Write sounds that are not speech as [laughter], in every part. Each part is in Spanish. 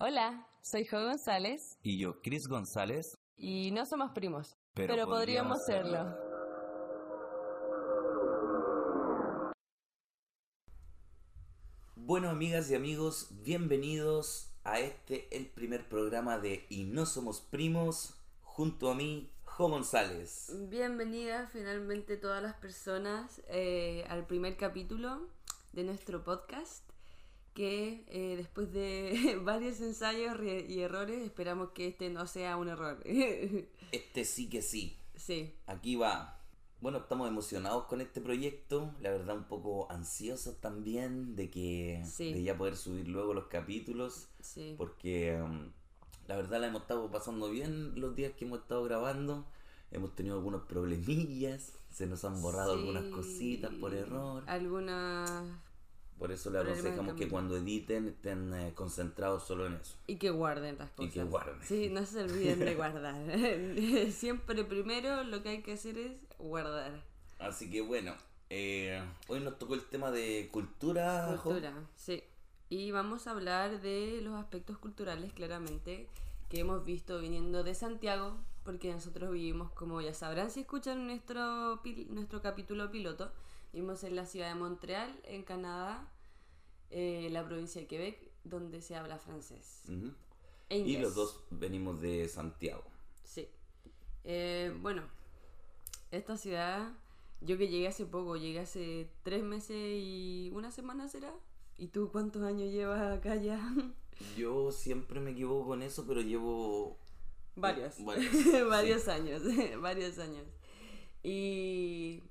Hola, soy Jo González Y yo, Chris González. y no somos primos, Pero pero, podríamos podríamos serlo. Bueno, amigas y amigos, bienvenidos a este, el primer programa de Y no somos primos, junto a mí, Jo González. Bienvenidas finalmente todas las personas eh, al primer capítulo de nuestro podcast que eh, después de [laughs] varios ensayos y errores esperamos que este no sea un error. [laughs] Este sí que sí. sí, Aquí va. Bueno, estamos emocionados con este proyecto, la verdad un poco ansiosos también de que Sí. de ya poder subir luego los capítulos, sí. porque um, la verdad la hemos estado pasando bien los días que hemos estado grabando. Hemos tenido algunos problemillas, se nos han borrado Sí. algunas cositas por error. Algunas... Por eso le aconsejamos que cuando editen estén eh, concentrados solo en eso. Y que guarden las Y cosas. que guarden. Sí, no se olviden de [laughs] guardar. [laughs] Siempre primero lo que hay que hacer es guardar. Así que bueno, eh, hoy nos tocó el tema de cultura. Jo. Cultura, sí. Y vamos a hablar de los aspectos culturales, claramente, que hemos visto viniendo de Santiago, porque nosotros vivimos, como ya sabrán si escuchan nuestro, nuestro capítulo piloto, vivimos en la ciudad de Montreal, en Canadá, eh, la provincia de Quebec, donde se habla francés. E Y los dos venimos de Santiago. Sí. Eh, bueno, esta ciudad, yo que llegué hace poco, llegué hace tres meses y una semana será. ¿Y tú cuántos años llevas acá ya? [laughs] Yo siempre me equivoco con eso, pero llevo Varios. Varios, [laughs] varios años, [laughs] varios años. Y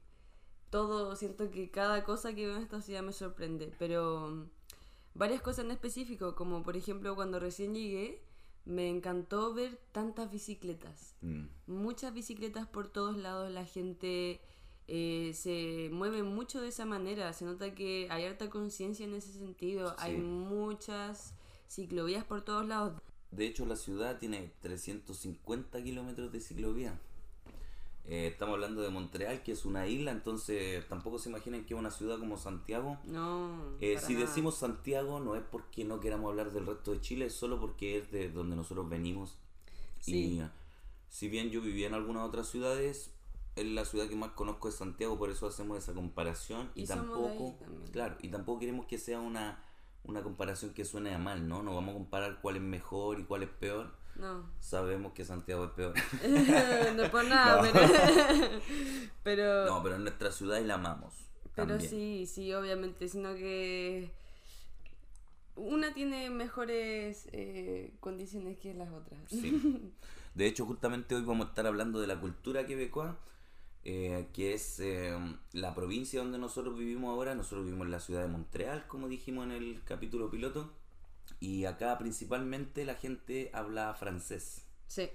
todo, siento que cada cosa que veo en esta ciudad me sorprende, pero mm, varias cosas en específico, como por ejemplo cuando recién llegué, me encantó ver tantas bicicletas. Mm, muchas bicicletas por todos lados, la gente eh, se mueve mucho de esa manera, se nota que hay harta conciencia en ese sentido, hay muchas ciclovías por todos lados. De hecho, la ciudad tiene 350 kilómetros de ciclovía. Eh, estamos hablando de Montreal, que es una isla, entonces tampoco se imaginen que es una ciudad como Santiago. No. Eh, si nada. decimos Santiago, no es porque no queramos hablar del resto de Chile, es solo porque es de donde nosotros venimos. Sí. Y uh, si bien yo vivía en algunas otras ciudades, es la ciudad que más conozco es Santiago, por eso hacemos esa comparación. Y, tampoco, claro, y tampoco queremos que sea una, una comparación que suene a mal, ¿no? No vamos a comparar cuál es mejor y cuál es peor. No. Sabemos que Santiago es peor. [laughs] no por nada, No. pero. [laughs] pero. no, pero es nuestra ciudad y la amamos. Pero también. sí, sí, obviamente, sino que una tiene mejores eh, condiciones que las otras. Sí. [laughs] De hecho, justamente hoy vamos a estar hablando de la cultura quebecoa, eh, que es eh, la provincia donde nosotros vivimos ahora. Nosotros vivimos en la ciudad de Montreal, como dijimos en el capítulo piloto. Y acá principalmente la gente habla francés. Sí,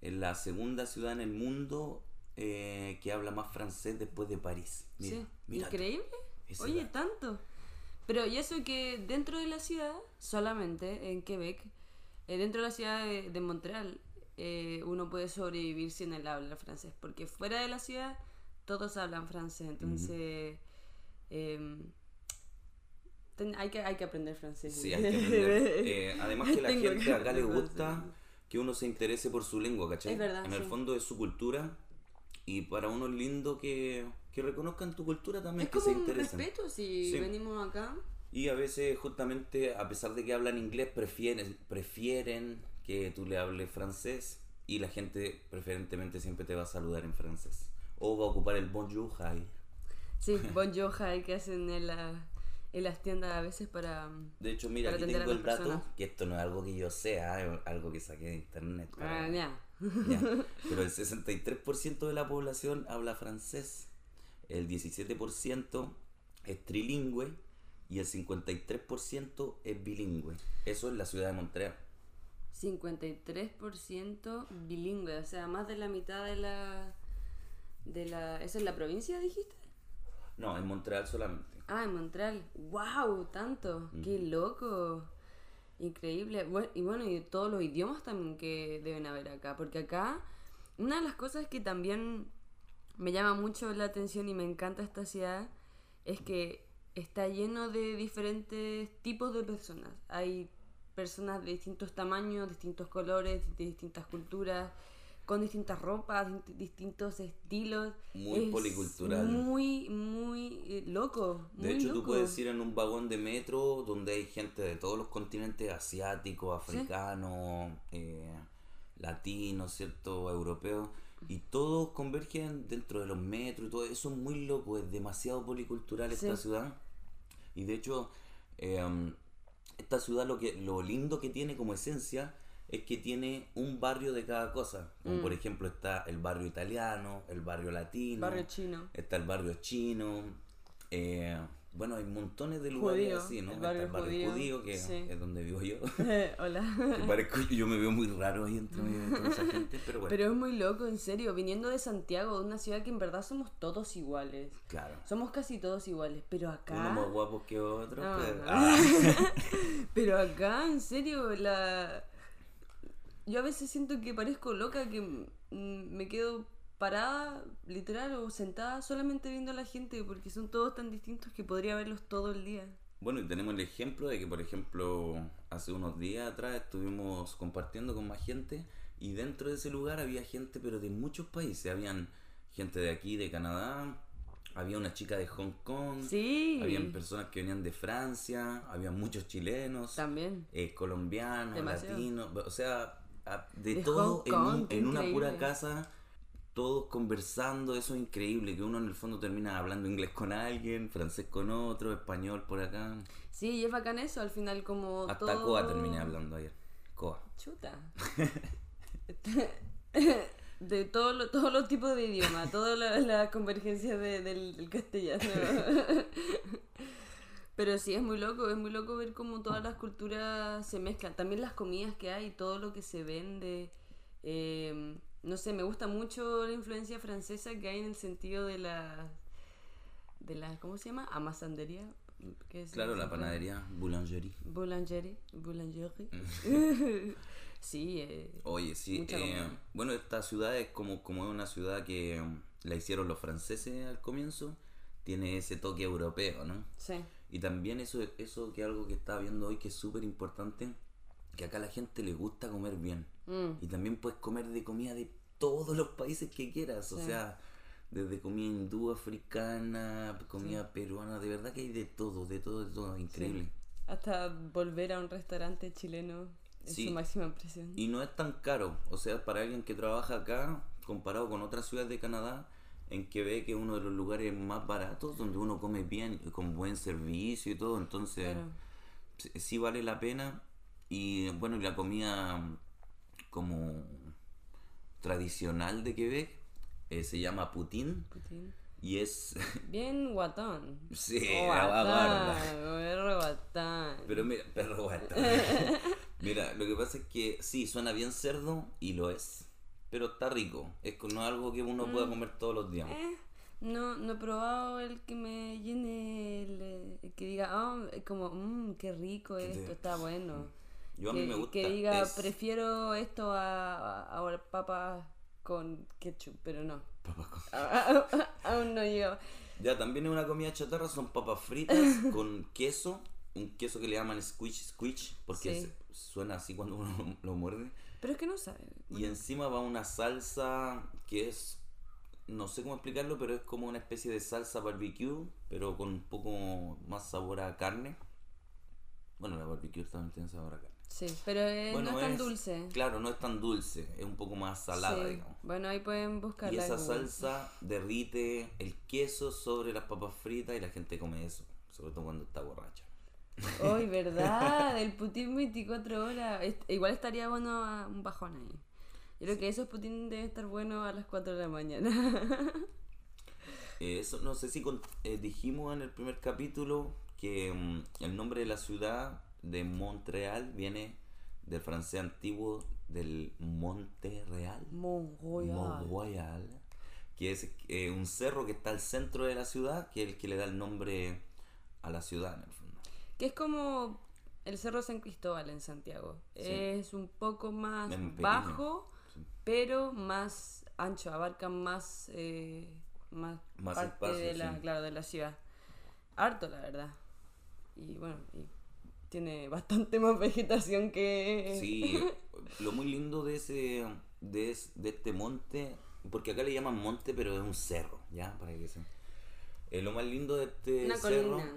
Es la segunda ciudad en el mundo eh, que habla más francés después de París. Mira, sí. mira. Increíble. Oye, tanto. Pero y eso que dentro de la ciudad, solamente en Quebec, eh, dentro de la ciudad de, de Montreal, eh, uno puede sobrevivir sin el hablar francés, porque fuera de la ciudad todos hablan francés, entonces em, ten- hay, que, hay que aprender francés. Sí, hay que aprender. [laughs] Eh, además que la Tengo gente que acá le [laughs] gusta francés. que uno se interese por su lengua, ¿cachai? Es verdad, En el sí. fondo es su cultura y para uno es lindo que, que reconozcan tu cultura también, Es que como se un interesen. respeto si Sí. venimos acá. Y a veces justamente, a pesar de que hablan inglés, prefieren, prefieren que tú le hables francés y la gente preferentemente siempre te va a saludar en francés. O va a ocupar el bonjour, hi. Sí, [laughs] bonjour, hi, que hacen en, la, en las tiendas a veces para... De hecho, mira, aquí tengo el dato, personas. que esto no es algo que yo sea, es algo que saqué de internet. Ah, ya. Ya, [laughs] Pero el 63% de la población habla francés, el 17% es trilingüe y el 53% es bilingüe. Eso es la ciudad de Montreal. 53% bilingüe, o sea, más de la mitad de la... De la ¿Esa es la provincia, dijiste? No, en Montreal solamente. Ah, en Montreal. ¡Wow! Tanto. ¡Qué loco! Increíble. Y bueno, y todos los idiomas también que deben haber acá. Porque acá, una de las cosas que también me llama mucho la atención y me encanta esta ciudad es que está lleno de diferentes tipos de personas. Hay personas de distintos tamaños, distintos colores, de distintas culturas, con distintas ropas, dist- distintos estilos. Muy Es policultural. Muy, muy eh, loco. De muy hecho, tú loco. puedes ir en un vagón de metro donde hay gente de todos los continentes, asiáticos, africanos, eh, latinos, ¿cierto? Europeos, y todos convergen dentro de los metros y todo eso es muy loco, es demasiado policultural esta Sí. ciudad. Y de hecho, eh, esta ciudad lo, que, lo lindo que tiene como esencia es que tiene un barrio de cada cosa. Como Mm. por ejemplo está el barrio italiano, el barrio latino, Barrio chino. está el barrio chino. eh, bueno, hay montones de lugares Judío, así, ¿no? el Está barrio el barrio judío, judío, que sí. es donde vivo yo. [laughs] Hola. Que parezco, yo me veo muy raro ahí entre medio de toda esa [laughs] gente, pero bueno, Pero es muy loco, en serio, viniendo de Santiago, de una ciudad que en verdad somos todos iguales. claro. Somos casi todos iguales, pero acá... Uno más guapo que otro, No, pero- no. ah, [laughs] Pero acá, en serio, la... Yo a veces siento que parezco loca, que me quedo parada, literal, o sentada solamente viendo a la gente, porque son todos tan distintos que podría verlos todo el día. Bueno, y tenemos el ejemplo de que, por ejemplo, hace unos días atrás estuvimos compartiendo con más gente y dentro de ese lugar había gente, pero de muchos países. Habían gente de aquí, de Canadá, había una chica de Hong Kong, Sí. habían personas que venían de Francia, había muchos chilenos, También. eh, colombianos, Demasiado. latinos, o sea, a- de, De todo en, un- en una pura casa, todos conversando, eso es increíble, que uno en el fondo termina hablando inglés con alguien, francés con otro, español por acá. Sí, y es bacán eso, al final como Hasta todo... Coa terminé hablando ayer. Coa. Chuta. [laughs] De todo lo- todos los tipos de idioma, toda la, la convergencia de- del, del castellano. [laughs] Pero sí, es muy loco, es muy loco ver cómo todas las culturas se mezclan. También las comidas que hay, todo lo que se vende. eh, no sé, me gusta mucho la influencia francesa que hay en el sentido de la... De la ¿Cómo se llama? Amasandería. ¿Qué es Claro, la panadería, boulangerie. Boulangerie. Boulangerie. [laughs] sí, eh, Oye, sí. Eh, bueno, esta ciudad es como, como es una ciudad que um, la hicieron los franceses al comienzo. Tiene ese toque europeo, ¿no? sí. Y también eso, eso que algo que estaba viendo hoy que es súper importante, que acá a la gente le gusta comer bien. Mm. Y también puedes comer de comida de todos los países que quieras. O sea, desde comida hindú, africana, comida peruana, de verdad que hay de todo, de todo, de todo. Increíble. Hasta volver a un restaurante chileno es su máxima impresión. Y no es tan caro. O sea, para alguien que trabaja acá, comparado con otras ciudades de Canadá, en Quebec es uno de los lugares más baratos, donde uno come bien, y con buen servicio y todo. Entonces, Claro. sí, vale la pena. Y bueno, y la comida como tradicional de Quebec eh, se llama poutine Putin. y es [laughs] Bien guatón. sí, Oh, perro guatón. Pero mira, perro guata. [laughs] mira, lo que pasa es que sí, suena bien cerdo y lo es. Pero está rico. Es no es algo que uno pueda comer todos los días. Eh, no, no he probado el que me llene, el, eh, el que diga, ah, como, mmm, qué rico te- esto, está bueno. Yo a que, mí me gusta. que diga, es- prefiero esto a, a, a papas con ketchup, pero no. Papas con- A- a- [laughs] aún no llego. Ya, también es una comida chatarra, son papas fritas [laughs] con queso, un queso que le llaman squich squich, porque Sí. suena así cuando uno [laughs] lo muerde. Pero es que no sabe. Y encima va una salsa que es, no sé cómo explicarlo, pero es como una especie de salsa barbecue, pero con un poco más sabor a carne. Bueno, la barbecue también tiene sabor a carne. Sí, pero eh, Bueno, no es tan es- dulce. Claro, no es tan dulce, es un poco más salada, Sí. digamos. Bueno, ahí pueden buscar Y esa salsa derrite el queso sobre las papas fritas y la gente come eso, sobre todo cuando está borracha. Hoy, ¿verdad? [laughs] El putín 24 horas. Igual estaría bueno a un bajón ahí. Yo creo que esos putín deben estar buenos a las 4 de la mañana. Eh, eso no sé si con- eh, dijimos en el primer capítulo que mm, el nombre de la ciudad de Montreal viene del francés antiguo del Monte Real. Mont Royal. Mont Royal, que es eh, un cerro que está al centro de la ciudad, que es el que le da el nombre a la ciudad en el fondo. Que es como el Cerro San Cristóbal en Santiago. Sí. Es un poco más bajo, Sí. pero más ancho. Abarca más, eh, más, Más parte espacio, de, la, sí. claro, de la ciudad. Harto, la verdad. Y bueno, y tiene [laughs] bastante más vegetación que... Sí, [laughs] lo muy lindo de ese de, de este monte, porque acá le llaman monte, pero es un cerro, ¿ya? Para que se... Eh, lo más lindo de este Una cerro colina.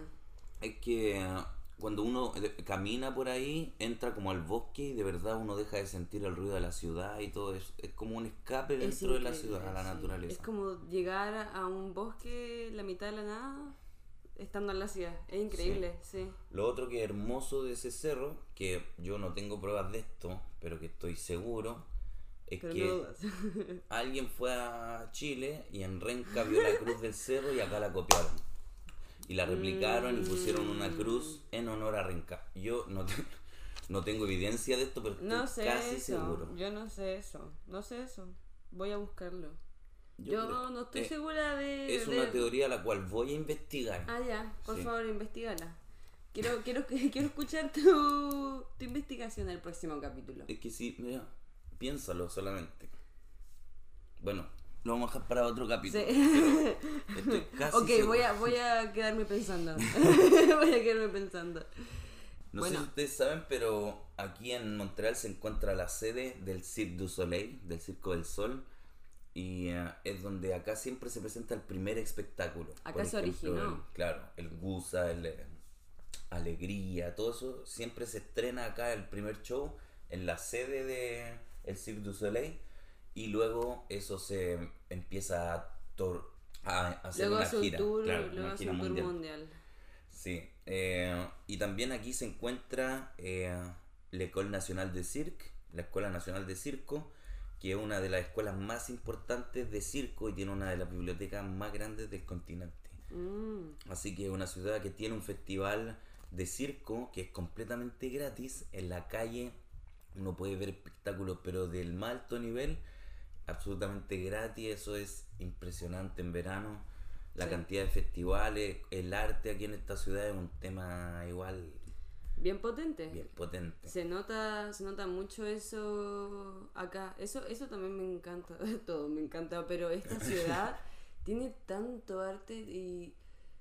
Es que cuando uno camina por ahí, entra como al bosque y de verdad uno deja de sentir el ruido de la ciudad y todo eso. Es como un escape Es dentro de la ciudad, a la sí. naturaleza. Es como llegar a- un bosque, la mitad de la nada, estando en la ciudad. Es increíble, sí. Lo otro que es hermoso de ese cerro, que yo no tengo pruebas de esto, pero que estoy seguro, es Pero que no [laughs] alguien fue a Chile y en Renca vio la cruz del cerro y acá la copiaron. Y la replicaron y pusieron una cruz en honor a Renca. Yo no, te- [laughs] no tengo evidencia de esto, pero estoy sé casi eso. seguro. Yo no sé eso. No sé eso. Voy a buscarlo. Yo Yo, creo- no estoy segura de. Es de- una teoría la cual voy a investigar. Ah, ya. Por Sí. favor, investigala. Quiero, quiero, [laughs] quiero escuchar tu, tu investigación en el próximo capítulo. Es que sí, mira, piénsalo solamente. Bueno, lo vamos a dejar para otro capítulo. Sí. pero estoy [laughs] casi ok, seguro. voy a, voy a quedarme pensando. [laughs] [laughs] voy a quedarme pensando. No Bueno. sé si ustedes saben, pero aquí en Montreal se encuentra la sede del Cirque du Soleil, del Circo del Sol. Y eh, es donde acá siempre se presenta el primer espectáculo. Acá se originó. el- claro, el Gusa, el eh, Alegría, todo eso siempre se estrena acá el primer show en la sede de el Cirque du Soleil. Y luego eso se empieza a, tor- a hacer Luego una gira. tour, claro, luego una gira un tour mundial. mundial. Sí, eh, y también aquí se encuentra eh, la École Nacional de Cirque, la Escuela Nacional de Circo, que es una de las escuelas más importantes de circo y tiene una de las bibliotecas más grandes del continente. Mm, Así que es una ciudad que tiene un festival de circo que es completamente gratis en la calle. Uno puede ver espectáculos, pero del más alto nivel, absolutamente gratis. Eso es impresionante en verano. La Sí. cantidad de festivales, el arte aquí en esta ciudad es un tema igual bien potente. bien potente. Se nota, se nota mucho eso acá. Eso, eso también me encanta, [laughs] todo me encanta, pero esta [laughs] ciudad tiene tanto arte y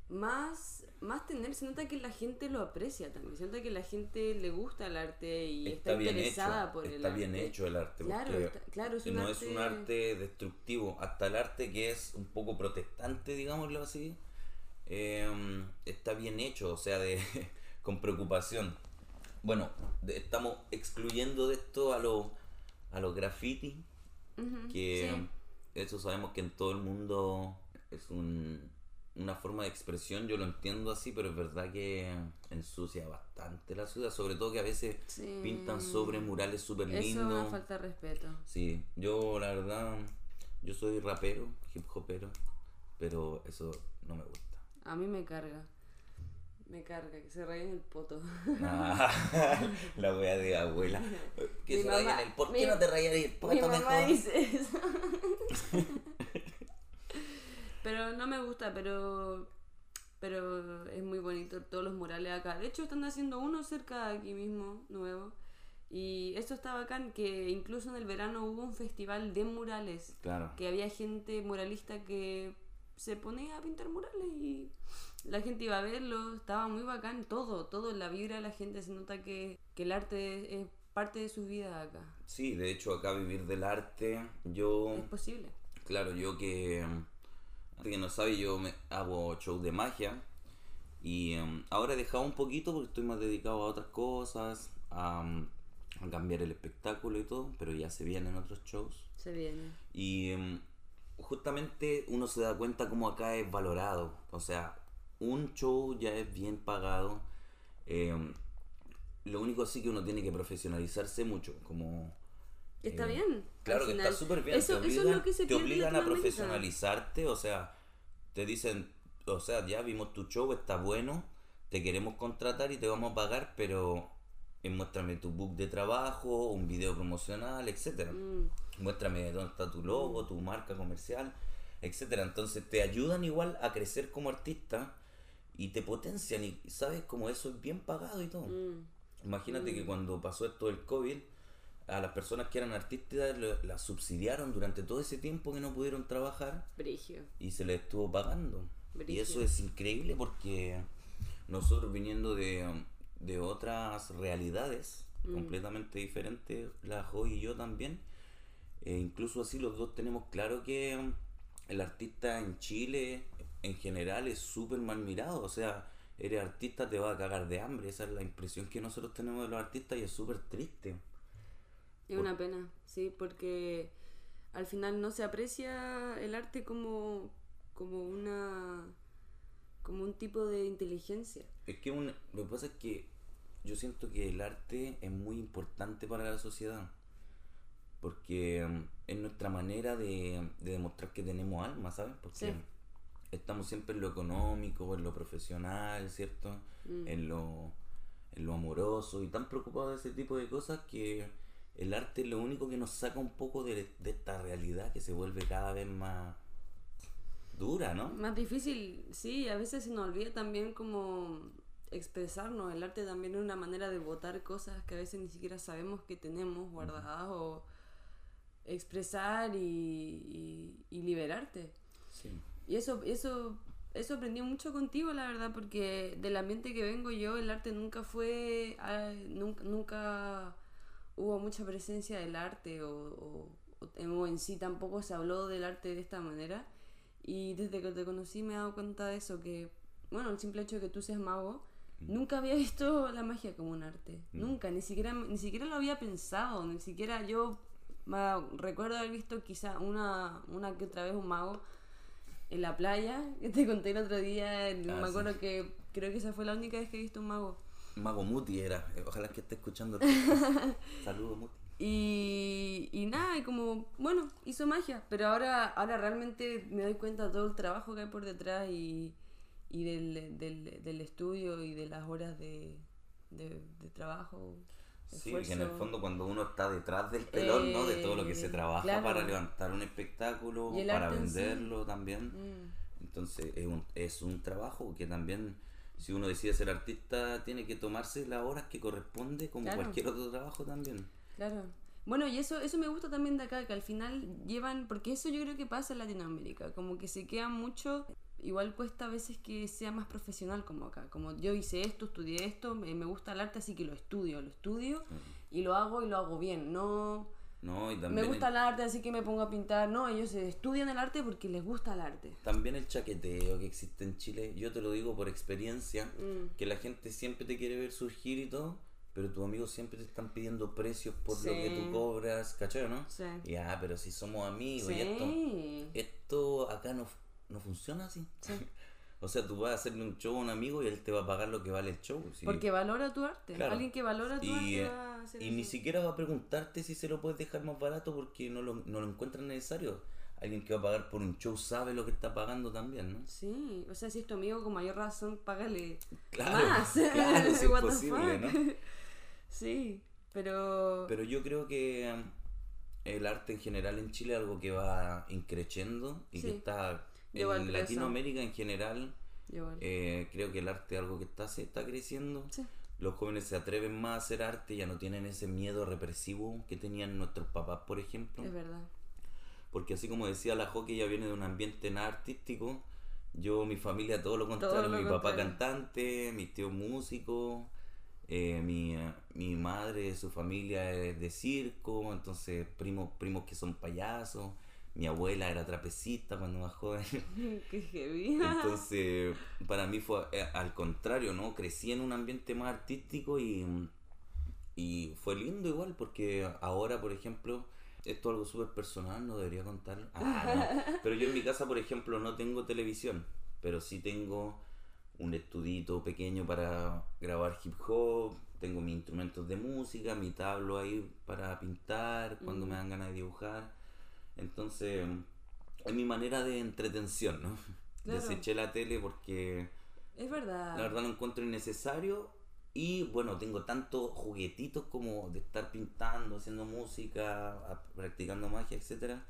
más, más tener, se nota que la gente lo aprecia también, se nota que la gente le gusta el arte y está, Está bien interesada hecho, por el está arte. bien hecho el arte. Claro, porque está- claro, es y un no arte... es un arte destructivo. Hasta el arte que es un poco protestante, digámoslo así, eh, está bien hecho, o sea, de, [laughs] con preocupación. Bueno, de- estamos excluyendo de esto a los a los graffiti, Ujú, que sí. eso sabemos que en todo el mundo es un- una forma de expresión, yo lo entiendo así, pero es verdad que ensucia bastante la ciudad, sobre todo que a veces Sí. pintan sobre murales súper Eso es lindos. falta de respeto. Sí, yo la verdad, yo soy rapero, hip hopero, pero eso no me gusta. A mí me carga. Me carga, que se rayen el poto. Ah, [laughs] la wea de abuela. Que Mi se mamá- rayen el. ¿Por qué mi- no te rayarías el Mi poto mamá mejor? dice eso. [laughs] pero no me gusta, pero pero es muy bonito todos los murales acá. De hecho, están haciendo uno cerca de aquí mismo, nuevo. Y esto está bacán, que incluso en el verano hubo un festival de murales. Claro. Que había gente muralista que se ponía a pintar murales y la gente iba a verlo. Estaba muy bacán todo, todo, la vibra de la gente. Se nota que, que el arte es parte de sus vidas acá. Sí, de hecho acá vivir del arte, yo, Es posible. claro, yo que, que no sabe, yo me hago show de magia y em, ahora he dejado un poquito porque estoy más dedicado a otras cosas, a, mm, a cambiar el espectáculo y todo, pero ya se vienen otros shows. Se viene. Y em, justamente uno se da cuenta cómo acá es valorado. O sea, un show ya es bien pagado. Em, lo único sí que uno tiene que profesionalizarse mucho. Como, Está eh, bien. Claro al que final. está súper bien. Eso, te eso obligan, es lo que se te obligan a profesionalizarte. O sea, te dicen, o sea, ya vimos tu show, está bueno, te queremos contratar y te vamos a pagar, pero muéstrame tu book de trabajo, un video promocional, etcétera Mm, muéstrame dónde está tu logo, tu marca comercial, etcétera. Entonces te ayudan igual a crecer como artista y te potencian y sabes como eso es bien pagado y todo. mm. Imagínate que cuando pasó esto del COVID, a las personas que eran artistas las subsidiaron durante todo ese tiempo que no pudieron trabajar Brigio. y se les estuvo pagando. Y eso es increíble porque nosotros viniendo de, de otras realidades Mm. completamente diferentes, la Jo y yo también. E incluso así los dos tenemos claro que el artista en Chile en general es súper mal mirado. O sea, eres artista, te va a cagar de hambre. Esa es la impresión que nosotros tenemos de los artistas y es súper triste. Es una pena, sí, porque al final no se aprecia el arte como, como una como un tipo de inteligencia. Es que un- lo que pasa es que yo siento que el arte es muy importante para la sociedad. Porque mm, es nuestra manera de, de demostrar que tenemos alma, ¿sabes? Porque Sí. estamos siempre en lo económico, en lo profesional, ¿cierto? Mm. En, lo, en lo amoroso y tan preocupados de ese tipo de cosas que el arte es lo único que nos saca un poco de, de esta realidad que se vuelve cada vez más dura, ¿no? Más difícil, sí, a veces se nos olvida también como expresarnos. El arte también es una manera de votar cosas que a veces ni siquiera sabemos que tenemos guardadas o expresar y, y- y liberarte. Sí. Y eso, eso, eso aprendí mucho contigo, la verdad, porque del ambiente que vengo yo, el arte nunca fue, ah, nunca, nunca hubo mucha presencia del arte o, o- o- o en sí tampoco se habló del arte de esta manera. Y desde que te conocí me he dado cuenta de eso, que, bueno, el simple hecho de que tú seas mago, nunca había visto la magia como un arte. Nunca, ni siquiera, ni siquiera lo había pensado, ni siquiera yo recuerdo haber visto quizá una, una que otra vez un mago en la playa, que te conté el otro día, me Ah, sí. acuerdo que creo que esa fue la única vez que he visto un mago. Mago Muti era. Eh, Ojalá que esté escuchando. [laughs] Saludos, Muti. Y, y nada, y como, bueno, hizo magia, pero ahora, ahora realmente me doy cuenta de todo el trabajo que hay por detrás y, y del, del, del estudio y de las horas de, de, de trabajo. Sí, que en el esfuerzo. fondo cuando uno está detrás del telón, ¿no? De todo lo que se Eh, trabaja claro. para levantar un espectáculo, para sí. venderlo también. Mm, Entonces es un, es un trabajo que también, si uno decide ser artista, tiene que tomarse las horas que corresponde, como Claro. cualquier otro trabajo también. claro. Bueno, y eso, eso me gusta también de acá, que al final llevan, porque eso yo creo que pasa en Latinoamérica, como que se queda mucho, igual cuesta a veces que sea más profesional como acá, como yo hice esto, estudié esto, me, me gusta el arte, así que lo estudio, lo estudio y lo hago y lo hago bien, no... No, y Me también, gusta el, el arte, así que me pongo a pintar. No, ellos estudian el arte porque les gusta el arte. también el chaqueteo que existe en Chile, yo te lo digo por experiencia, Mm. que la gente siempre te quiere ver surgir y todo, pero tus amigos siempre te están pidiendo precios por lo que Sí. tú cobras, ¿cachai o no? Sí. Ya, pero si somos amigos y esto, Sí. esto acá no, no funciona así. Sí. [laughs] O sea, tú vas a hacerle un show a un amigo y él te va a pagar lo que vale el show. sí. Porque valora tu arte. Claro. Alguien que valora tu y, arte eh, va hacer y eso. ni siquiera va a preguntarte si se lo puedes dejar más barato porque no lo, no lo encuentra necesario. Alguien que va a pagar por un show sabe lo que está pagando también, ¿no? Sí, o sea, si es tu amigo, con mayor razón, págale Claro, más. [laughs] claro, [laughs] si es posible. ¿no? [laughs] Sí, pero... Pero yo creo que um, el arte en general en Chile es algo que va increciendo y Sí. que está en. Latinoamérica en general. Eh, creo que el arte es algo que está, se está creciendo. Sí. Los jóvenes se atreven más a hacer arte, ya no tienen ese miedo represivo que tenían nuestros papás, por ejemplo. Es verdad. Porque así como decía la que ella viene de un ambiente nada artístico, yo, mi familia, todo lo contrario. lo mi papá contrario. cantante, mis tíos músicos, eh, mi, mi madre, su familia es de circo, entonces primos, primos que son payasos. Mi abuela era trapecista cuando más joven. [laughs] Qué heavy. [laughs] Entonces, para mí fue eh, al contrario, ¿no? Crecí en un ambiente más artístico y, y fue lindo igual, porque ahora, por ejemplo, esto es algo súper personal, no debería contarlo. Ah, no. [laughs] Pero yo en mi casa, por ejemplo, no tengo televisión, pero sí tengo un estudito pequeño para grabar hip hop, tengo mis instrumentos de música, mi tablo ahí para pintar cuando me dan ganas de dibujar. Entonces, es mi manera de entretención, ¿no? Claro. Deseché la tele porque es verdad. la verdad lo encuentro innecesario y bueno, tengo tantos juguetitos como de estar pintando, haciendo música, practicando magia, etcétera,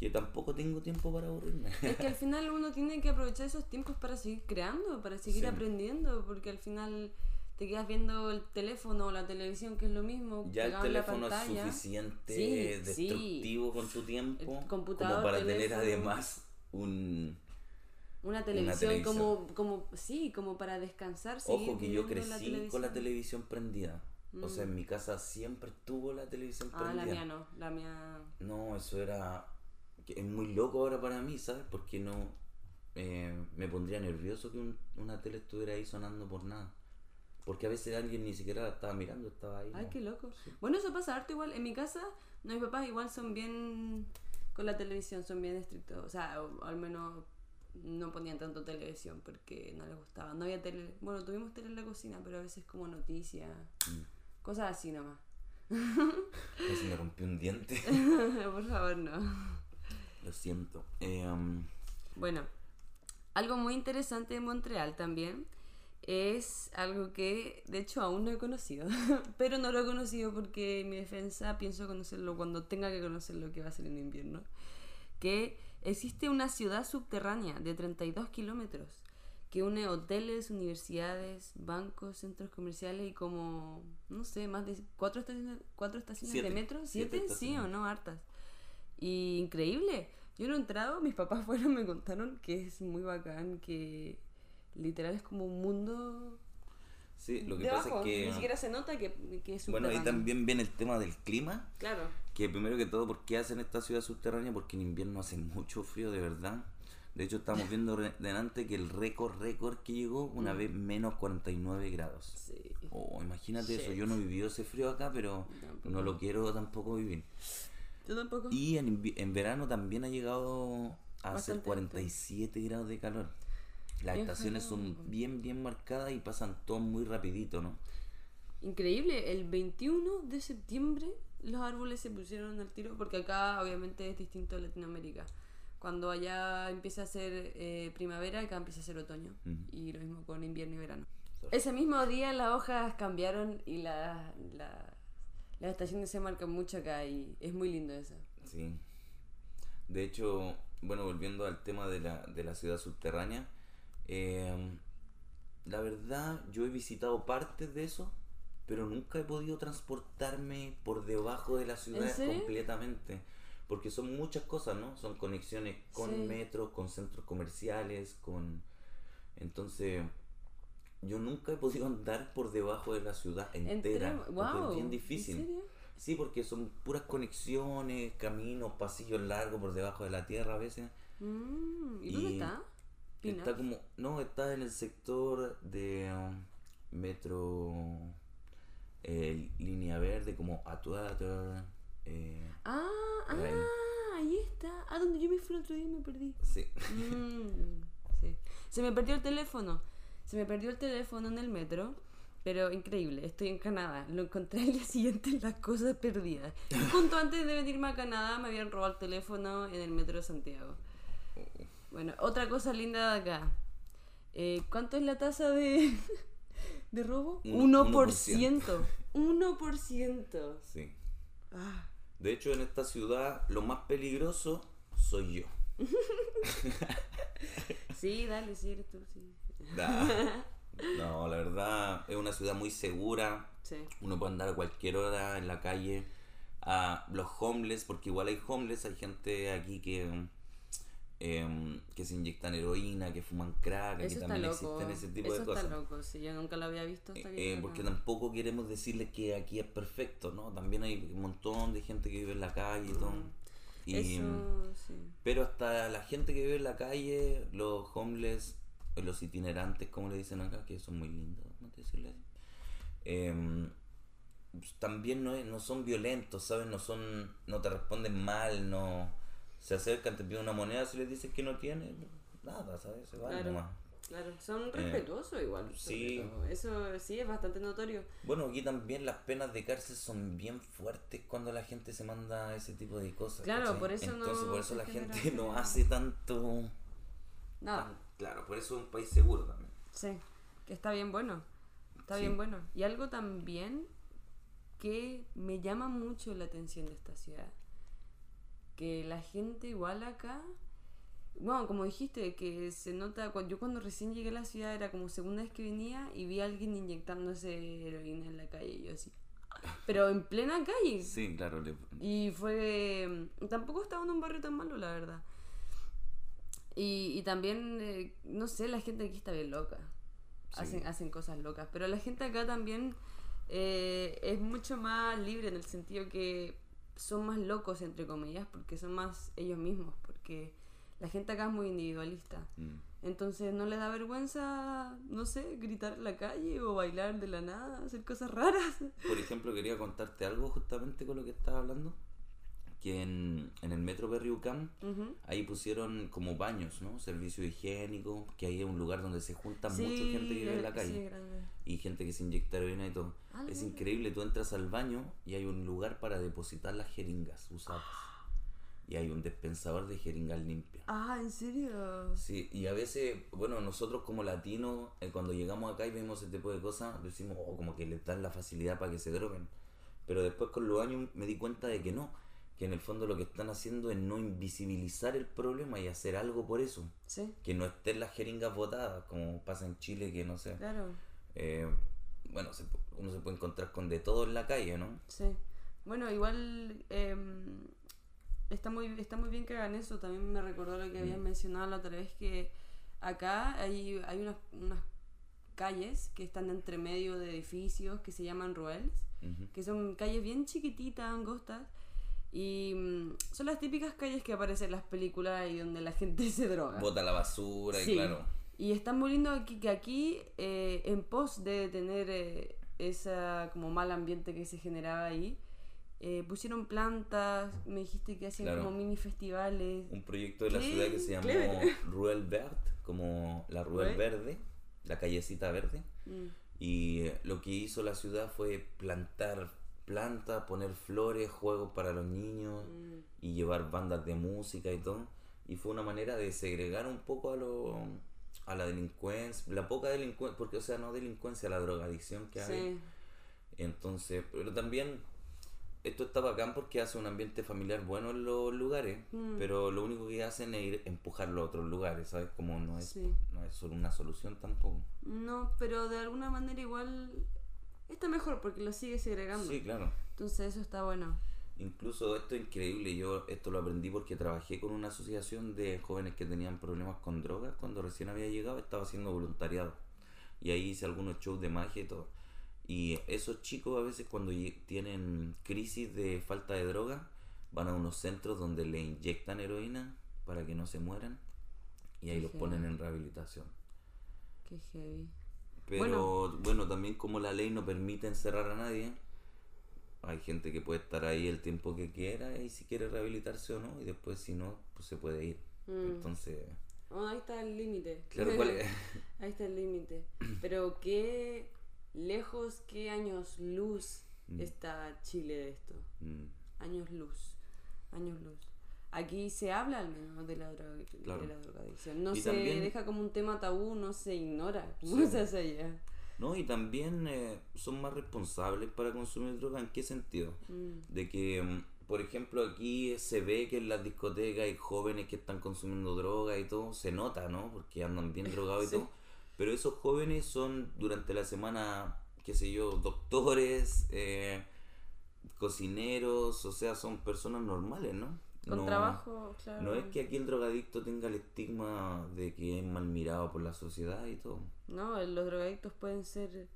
que tampoco tengo tiempo para aburrirme. Es que al [laughs] final uno tiene que aprovechar esos tiempos para seguir creando, para seguir Sí. aprendiendo, porque al final te quedas viendo el teléfono o la televisión, que es lo mismo, Ya el teléfono es suficiente Sí, sí. destructivo con tu tiempo El computador, como para tener además un, Un Una televisión, como, como, sí, como para descansar. Ojo que yo crecí con la televisión prendida. O sea, en mm. mi casa siempre tuvo la televisión prendida. Ah, la mía no, la mía... No, eso era... Es muy loco ahora para mí, ¿sabes? Porque no... Eh, me pondría nervioso que una tele estuviera ahí sonando por nada. Porque a veces alguien ni siquiera la estaba mirando, estaba ahí. Ay, qué loco. Bueno, eso pasa harto igual. En mi casa, no, mis papás igual son bien con la televisión, son bien estrictos. O sea, al menos no ponían tanto televisión porque no les gustaba. No había tele. Bueno, tuvimos tele en la cocina, pero a veces como noticias. Mm. Cosas así nomás. si me rompió un diente. [laughs] Por favor, no. Lo siento. Eh, um, bueno, algo muy interesante de Montreal también es algo que de hecho aún no he conocido, [laughs] pero no lo he conocido porque mi defensa pienso conocerlo cuando tenga que conocerlo que va a ser en invierno, que existe una ciudad subterránea de 32 kilómetros que une hoteles, universidades, bancos, centros comerciales y como, no sé, más de cuatro estaciones, cuatro estaciones de metro, siete, sí o no, hartas. Y increíble. Yo no he entrado, mis papás [laughs] fueron, me contaron que es muy bacán, que literal es como un mundo. Sí, lo que pasa es que. Ni siquiera se nota que, que es Bueno, ahí también viene el tema del clima. Claro. Que primero que todo, ¿por qué hacen esta ciudad subterránea? Porque en invierno hace mucho frío, de verdad. De hecho, estamos [laughs] viendo delante que el récord, récord que llegó una mm. vez menos 49 grados. Sí. Oh, imagínate eso. Yo no he vivido ese frío acá, pero no lo quiero tampoco vivir. Yo tampoco. Y en, en verano también ha llegado a hacer 47 grados de calor. Las estaciones son bien, bien marcadas y pasan todo muy rapidito, ¿no? Increíble, el 21 de septiembre los árboles se pusieron al tiro, porque acá obviamente es distinto a Latinoamérica. Cuando allá empieza a ser eh, primavera, acá empieza a ser otoño. Y lo mismo con invierno y verano. Ese mismo día las hojas cambiaron y la, la, las estaciones se marcan mucho acá y es muy lindo eso. Sí. De hecho, bueno, volviendo al tema de la, de la ciudad subterránea, Em, la verdad, yo he visitado partes de eso, pero nunca he podido transportarme por debajo de la ciudad completamente. Porque son muchas cosas, ¿no? Son conexiones con metros, con centros comerciales, con... Entonces, yo nunca he podido andar por debajo de la ciudad entera. es bien difícil. Sí, porque son puras conexiones, caminos, pasillos largos por debajo de la tierra a veces. Mm, ¿Y, dónde está? Está como, no, está en el sector de um, metro eh, línea verde, como Atuada. Eh, ah, ah, ahí. está. Ah, donde yo me fui el otro día y me perdí. Sí. Mm, sí. Se me perdió el teléfono. Se me perdió el teléfono en el metro. Pero increíble, estoy en Canadá. Lo encontré el día siguiente en las cosas perdidas. Junto antes de venirme a Canadá me habían robado el teléfono en el metro de Santiago. Bueno, otra cosa linda de acá. Eh, ¿Cuánto es la tasa de, [laughs] de robo? 1%. 1%. Sí. Ah. De hecho, en esta ciudad lo más peligroso soy yo. [laughs] sí, dale, sí, eres tú, sí. No, la verdad es una ciudad muy segura. Sí. Uno puede andar a cualquier hora en la calle. A los homeless, porque igual hay homeless, hay gente aquí que Em, que se inyectan heroína, que fuman crack, que también existen ese tipo de cosas. Está loco, sí, yo nunca lo había visto hasta que eh, Porque tampoco queremos decirles que aquí es perfecto, ¿no? También hay un montón de gente que vive en la calle y todo. Y, Eso, sí. Pero hasta la gente que vive en la calle, los homeless, los itinerantes, como le dicen acá, que son muy lindos, ¿no? Decirles em, pues, también no, no son violentos, ¿sabes? No son no te responden mal, no se acercan, te piden una moneda, si les dices que no tiene, nada, ¿sabes? Se van claro, nomás. Claro, son eh, respetuosos igual. Sí. Eso sí es bastante notorio. Bueno, aquí también las penas de cárcel son bien fuertes cuando la gente se manda ese tipo de cosas. Claro, por eso Entonces, no por eso la gente no hace tanto. Nada. claro, por eso es un país seguro también. Sí, que está bien bueno. Está bien bueno. Y algo también que me llama mucho la atención de esta ciudad que la gente igual acá, bueno, como dijiste, que se nota, yo cuando recién llegué a la ciudad era como segunda vez que venía y vi a alguien inyectándose heroína en la calle y yo así. [laughs] Pero en plena calle. Sí, claro. Y fue... Tampoco estaba en un barrio tan malo, la verdad. Y, y también, eh, no sé, la gente aquí está bien loca. Sí. Hacen, hacen cosas locas. Pero la gente acá también eh, es mucho más libre en el sentido que son más locos, entre comillas, porque son más ellos mismos. Porque la gente acá es muy individualista. Mm. Entonces no le da vergüenza, no sé, gritar en la calle o bailar de la nada, hacer cosas raras. Por ejemplo, quería contarte algo justamente con lo que estaba hablando. Que en, en el metro Berriucam, Ujú. ahí pusieron como baños, ¿no? Servicio higiénico, que ahí es un lugar donde se junta mucha Sí, gente que vive en la calle. sí, y gente que se inyecta heroína y todo. Ah, es increíble, tú entras al baño y hay un lugar para depositar las jeringas usadas. Y hay un dispensador de jeringas limpias. Ah, ¿en serio? Sí, y a veces, bueno, nosotros como latinos, eh, cuando llegamos acá y vemos ese tipo de cosas, decimos, oh, como que les dan la facilidad para que se droguen. Pero después con los años me di cuenta de que no, que en el fondo lo que están haciendo es no invisibilizar el problema y hacer algo por eso. Sí, Que no estén las jeringas botadas, como pasa en Chile, que no sé. claro. Eh, bueno, se uno se puede encontrar con de todo en la calle, ¿no? Sí. Bueno, igual em, está, muy, está muy bien que hagan eso. También me recordó lo que habías Mm. mencionado la otra vez, que acá hay, hay unas, unas calles que están entre medio de edificios que se llaman ruels, que son calles bien chiquititas, angostas. Y mm, son las típicas calles que aparecen en las películas y donde la gente [laughs] se droga. Bota la basura Sí. y claro. Y está muy lindo aquí, que aquí, eh, en pos de tener eh, esa como mal ambiente que se generaba ahí, eh, pusieron plantas, me dijiste que hacían Claro. como mini festivales. Un proyecto de la ciudad que se llamó clever. [laughs] Ruel Verde, como la Ruel Ruel. Verde, la callecita verde. Mm, Y eh, lo que hizo la ciudad fue plantar plantas, poner flores, juegos para los niños mm, y llevar bandas de música y todo. Y fue una manera de segregar un poco a lo, a la delincuencia, la poca delincuencia, porque o sea, no delincuencia, la drogadicción que hay. Entonces, pero también esto está bacán porque hace un ambiente familiar bueno en los lugares, Mm. pero lo único que hacen es ir empujarlo a otros lugares, ¿sabes? Como no es, Sí. no es solo una solución tampoco. No, pero de alguna manera igual está mejor porque lo sigue segregando. Sí, claro. Entonces eso está bueno. Incluso esto es increíble, yo esto lo aprendí porque trabajé con una asociación de jóvenes que tenían problemas con drogas cuando recién había llegado, estaba haciendo voluntariado. Y ahí hice algunos shows de magia y todo. Y esos chicos a veces cuando tienen crisis de falta de droga, van a unos centros donde le inyectan heroína para que no se mueran y ahí Qué los heavy. ponen en rehabilitación. Qué heavy. Pero bueno. también como la ley no permite encerrar a nadie, hay gente que puede estar ahí el tiempo que quiera y si quiere rehabilitarse o no, y después si no, pues se puede ir. Mm. Entonces, Oh, ahí está el límite. claro, ¿cuál es? [laughs] Ahí está el límite. Pero qué lejos, qué años luz Mm. está Chile de esto. Mm, Años luz. Años luz. Aquí se habla al menos de la, droga, Claro. de la drogadicción. No Y se también- deja como un tema tabú, no se ignora. [laughs] No se hace allá. No, y también eh, son más responsables para consumir droga. ¿En qué sentido? Mm, De que, mm, por ejemplo, aquí se ve que en las discotecas hay jóvenes que están consumiendo droga y todo, se nota, ¿no? Porque andan bien [laughs] drogados y todo. Pero esos jóvenes son durante la semana, qué sé yo, doctores, eh, cocineros, o sea, son personas normales, ¿no? Con No- trabajo, claro. No es que aquí el drogadicto tenga el estigma de que es mal mirado por la sociedad y todo. No, los drogadictos pueden ser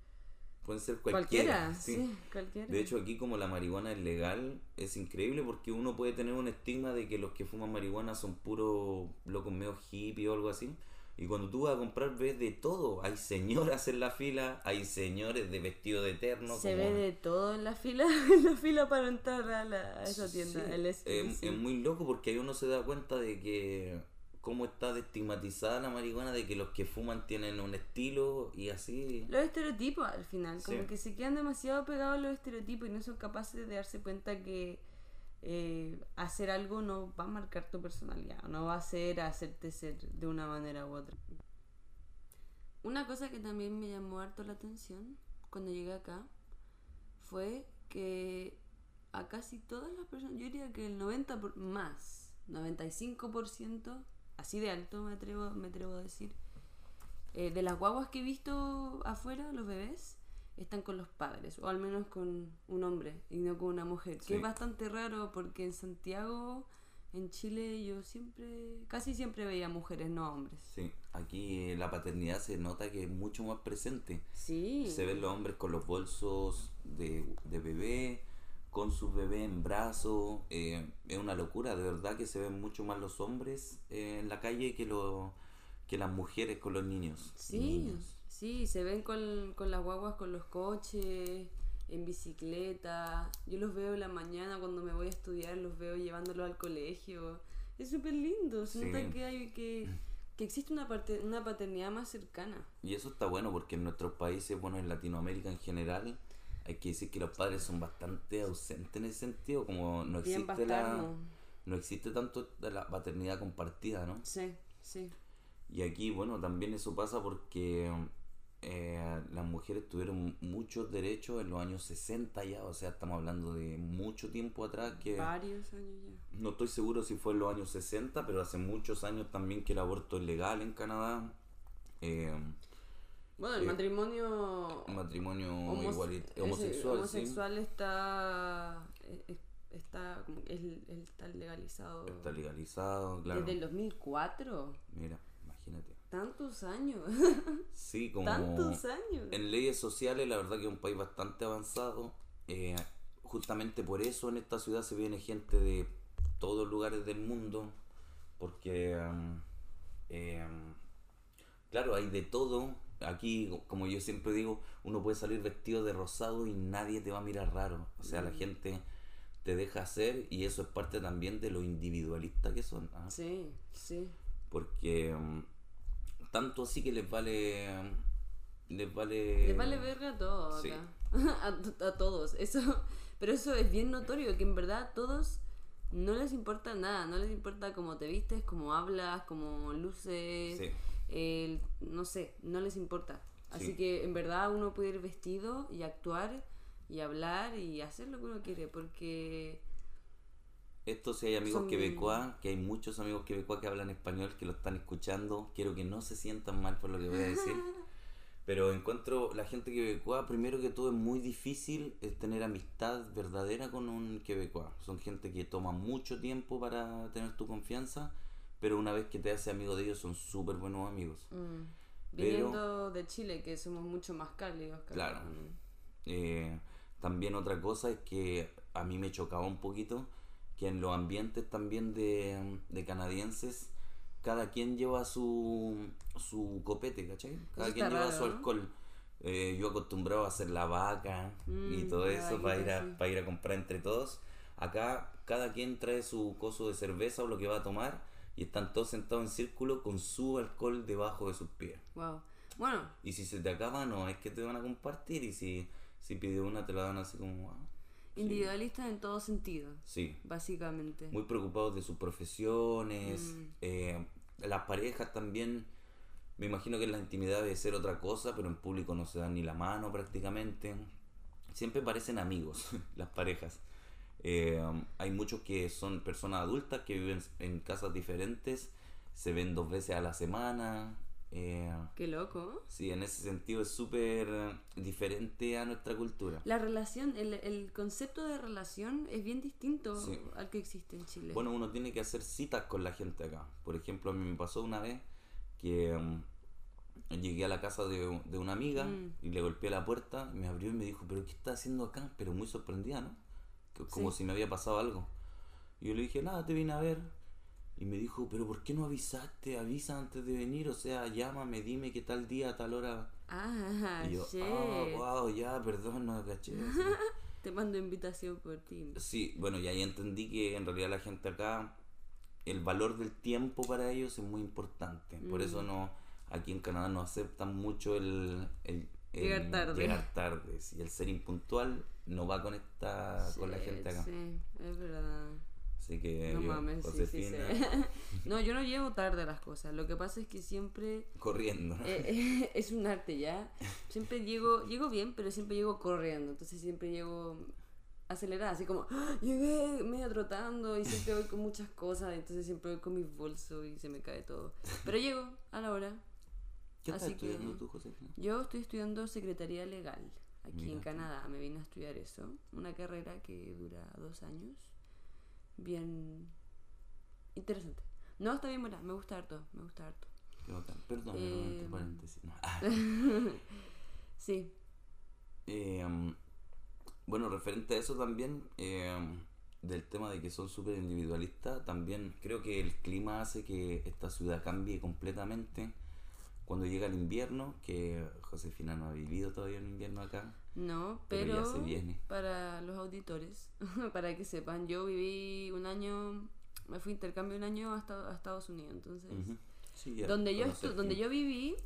Pueden ser cualquiera. cualquiera. [laughs] sí. sí, cualquiera. De hecho, aquí como la marihuana es legal, es increíble porque uno puede tener un estigma de que los que fuman marihuana son puros locos medio hippie o algo así. Y cuando tú vas a comprar ves de todo. Hay señoras en la fila, hay señores de vestido de eterno. se como- ve de todo en la fila, [laughs] en la fila para entrar a, la- a esa tienda. Sí, el es, SPC. es muy loco porque ahí uno se da cuenta de que cómo está estigmatizada la marihuana, de que los que fuman tienen un estilo y así. Los estereotipos al final, como Sí. que se quedan demasiado pegados a los estereotipos y no son capaces de darse cuenta que eh, hacer algo no va a marcar tu personalidad, no va a ser hacerte ser de una manera u otra. Una cosa que también me llamó harto la atención cuando llegué acá fue que a casi todas las personas, yo diría que el 90% por- más, 95%, así de alto me atrevo, me atrevo a decir, eh, de las guaguas que he visto afuera, los bebés, están con los padres, o al menos con un hombre y no con una mujer, Sí. que es bastante raro porque en Santiago En Chile yo siempre, casi siempre veía mujeres, no hombres. Sí, aquí eh, la paternidad se nota que es mucho más presente. Sí. Se ven los hombres con los bolsos de, de bebé, con sus bebés en brazos. eh, es una locura, de verdad que se ven mucho más los hombres eh, en la calle que, lo, que las mujeres con los niños. Sí, niñas. Sí, se ven con, con las guaguas, con los coches, en bicicleta. Yo los veo en la mañana cuando me voy a estudiar, los veo llevándolos al colegio. Es súper lindo, se Sí. nota que, hay, que, que existe una, parte, una paternidad más cercana. Y eso está bueno porque en nuestros países, bueno, en Latinoamérica en general, hay que decir que los padres son bastante ausentes en ese sentido, como no Bien existe la, no existe tanto la paternidad compartida, ¿no? Sí, sí. Y aquí, bueno, también eso pasa porque eh, las mujeres tuvieron muchos derechos en los años 60 ya, o sea, estamos hablando de mucho tiempo atrás que Varios años ya. no estoy seguro si fue en los años 60, pero hace muchos años también que el aborto es legal en Canadá. Eh, Bueno, el Eh, matrimonio matrimonio homo- igualit- ese homosexual, sí. homosexual está, eh, está, como que es- está legalizado Está legalizado, claro. desde el 2004. Mira, imagínate. Tantos años, Sí, como tantos años. en leyes sociales, la verdad que es un país bastante avanzado. Eh, justamente por eso en esta ciudad se viene gente de todos lugares del mundo, porque, um, eh, claro, hay de todo. Aquí, como yo siempre digo, uno puede salir vestido de rosado y nadie te va a mirar raro. O sea, la Mm. gente te deja hacer y eso es parte también de lo individualista que son. ¿ah? Sí, sí. porque mm, tanto así que les vale les vale Les vale verga sí. [laughs] a, to- a todos. Eso, pero eso es bien notorio, que en verdad a todos no les importa nada. No les importa cómo te vistes, cómo hablas, cómo luces. Sí. el- no sé, no les importa. Así Sí. que en verdad uno puede ir vestido y actuar y hablar y hacer lo que uno quiere porque esto si hay amigos Son- quebecois que hay muchos amigos quebecois que hablan español que lo están escuchando quiero que no se sientan mal por lo que voy a decir [laughs] pero encuentro la gente quebecois primero que todo es muy difícil tener amistad verdadera con un quebecois son gente que toma mucho tiempo para tener tu confianza pero una vez que te haces amigo de ellos son súper buenos amigos mm, Pero- viniendo de Chile, que somos mucho más cálidos. Claro. mm. Eh, también otra cosa es que a mí me chocaba un poquito que en los ambientes también de, de canadienses cada quien lleva su, su copete, ¿cachai? Cada Eso quien lleva raro, su ¿no? alcohol. Eh, yo acostumbrado a hacer la vaca y Mm, todo eso para ir, a, sí. para ir a comprar entre todos. Acá cada quien trae su coso de cerveza o lo que va a tomar y están todos sentados en círculo con su alcohol debajo de sus pies. Wow. Bueno, Y si se te acaba, no es que te van a compartir. Y si, si pide una, te la dan así como. Sí. individualistas en todo sentido, Sí. básicamente. Muy preocupados de sus profesiones. Mm. eh, las parejas también. Me imagino que en la intimidad debe ser otra cosa, pero en público no se dan ni la mano prácticamente. Siempre parecen amigos [laughs] las parejas. Eh, hay muchos que son personas adultas que viven en casas diferentes, se ven dos veces a la semana. Eh, Qué loco. Sí, en ese sentido es súper diferente a nuestra cultura. La relación, el, el concepto de relación es bien distinto Sí. al que existe en Chile. Bueno, uno tiene que hacer citas con la gente acá. Por ejemplo, a mí me pasó una vez que mm, llegué a la casa de, de una amiga Mm. y le golpeé la puerta, me abrió y me dijo, pero ¿qué estás haciendo acá? Pero muy sorprendida, ¿no? Como Sí. si me había pasado algo. Y yo le dije, nada, te vine a ver. Y me dijo, pero ¿por qué no avisaste? Avisa antes de venir, o sea, llámame, dime qué tal día, a tal hora. ah, Y yo, shit. ah, wow, ya, perdón, no caché. [laughs] Te mando invitación por ti. Sí, bueno, y ahí entendí que en realidad la gente acá, el valor del tiempo para ellos es muy importante. Por Mm. eso no, aquí en Canadá no aceptan mucho el, el- el Llegar tarde. llegar tarde. Y el ser impuntual no va con esta, con la gente acá. Sí, es verdad. Así que No yo, mames, sí, sí, sí. Josefina, [laughs] No, yo no llevo tarde a las cosas. Lo que pasa es que siempre corriendo. eh, [laughs] es un arte ya. Siempre llego, llego bien, pero siempre llego corriendo. Entonces siempre llego acelerada, así como ¡Ah! llegué medio trotando y siempre voy con muchas cosas. Entonces siempre voy con mi bolso y se me cae todo. Pero llego a la hora. ¿Qué estás así que- estudiando tú, Josefina? Yo estoy estudiando Secretaría Legal aquí en. Canadá. Me vine a estudiar eso. Una carrera que dura dos años. Bien, interesante. No, está bien buena, me gusta harto, me gusta harto. Qué bacán. Perdón, Eh, entre paréntesis. No. [laughs] Ah. Sí, Eh, um, bueno, referente a eso también, eh, del tema de que son súper individualistas, también creo que el clima hace que esta ciudad cambie completamente. Cuando llega el invierno, que Josefina no ha vivido todavía un invierno acá, no, Pero pero, ya se viene. para los auditores, [laughs] para que sepan, yo viví un año, me fui a intercambio un año a Esta- a Estados Unidos, entonces... Ujú. Sí, ya donde yo estu- donde yo viví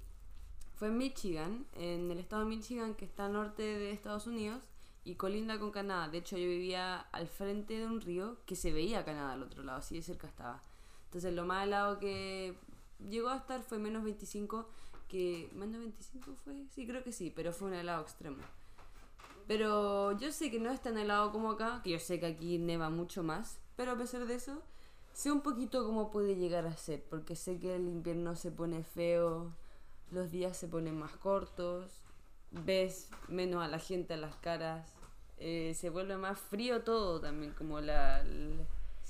fue en Michigan, en el estado de Michigan que está al norte de Estados Unidos y colinda con Canadá. De hecho, yo vivía al frente de un río que se veía Canadá al otro lado, así de cerca estaba. Entonces, lo más helado que llegó a estar fue menos 25, que menos 25 fue, sí, creo que sí, pero fue un helado extremo. Pero yo sé que no es tan helado como acá, que yo sé que aquí neva mucho más, pero a pesar de eso, sé un poquito cómo puede llegar a ser, porque sé que el invierno se pone feo, los días se ponen más cortos, ves menos a la gente a las caras, eh, se vuelve más frío todo también, como la, la-